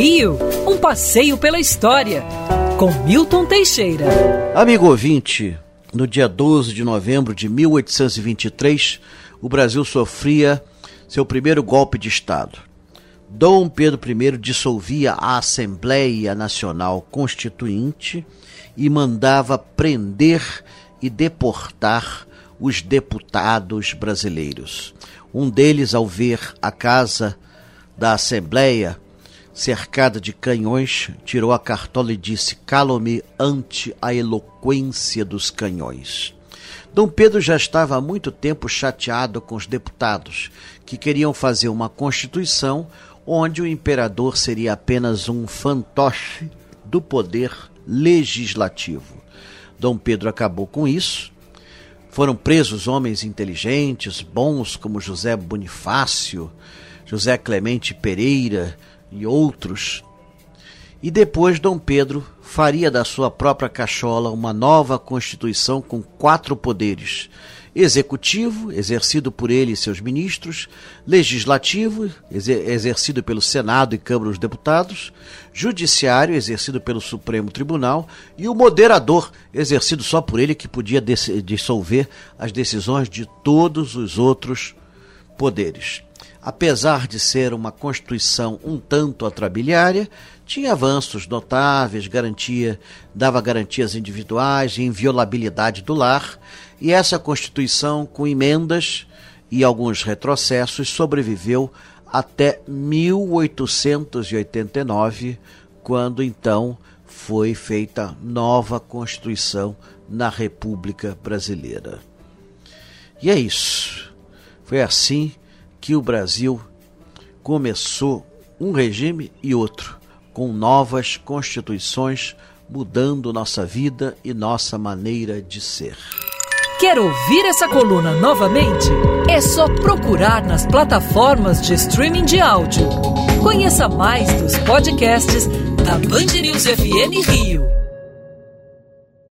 Rio, um passeio pela história, com Milton Teixeira. Amigo ouvinte, no dia 12 de novembro de 1823, o Brasil sofria seu primeiro golpe de Estado. Dom Pedro I dissolvia a Assembleia Nacional Constituinte e mandava prender e deportar os deputados brasileiros. Um deles, ao ver a casa da Assembleia cercada de canhões, tirou a cartola e disse: Calo-me ante a eloquência dos canhões. Dom Pedro já estava há muito tempo chateado com os deputados, que queriam fazer uma constituição onde o imperador seria apenas um fantoche do poder legislativo. Dom Pedro acabou com isso. Foram presos homens inteligentes, bons como José Bonifácio, José Clemente Pereira e outros. E depois Dom Pedro faria da sua própria cachola uma nova constituição com quatro poderes: executivo, exercido por ele e seus ministros, legislativo, exercido pelo Senado e Câmara dos Deputados, judiciário, exercido pelo Supremo Tribunal, e o moderador, exercido só por ele, que podia dissolver as decisões de todos os outros poderes apesar de ser uma constituição um tanto atrabiliária, tinha avanços notáveis, garantia, dava garantias individuais e inviolabilidade do lar, e essa constituição com emendas e alguns retrocessos sobreviveu até 1889, quando então foi feita nova constituição na República Brasileira. E é isso. Foi assim que o Brasil começou um regime e outro, com novas constituições mudando nossa vida e nossa maneira de ser. Quer ouvir essa coluna novamente? É só procurar nas plataformas de streaming de áudio. Conheça mais dos podcasts da Band News FM Rio.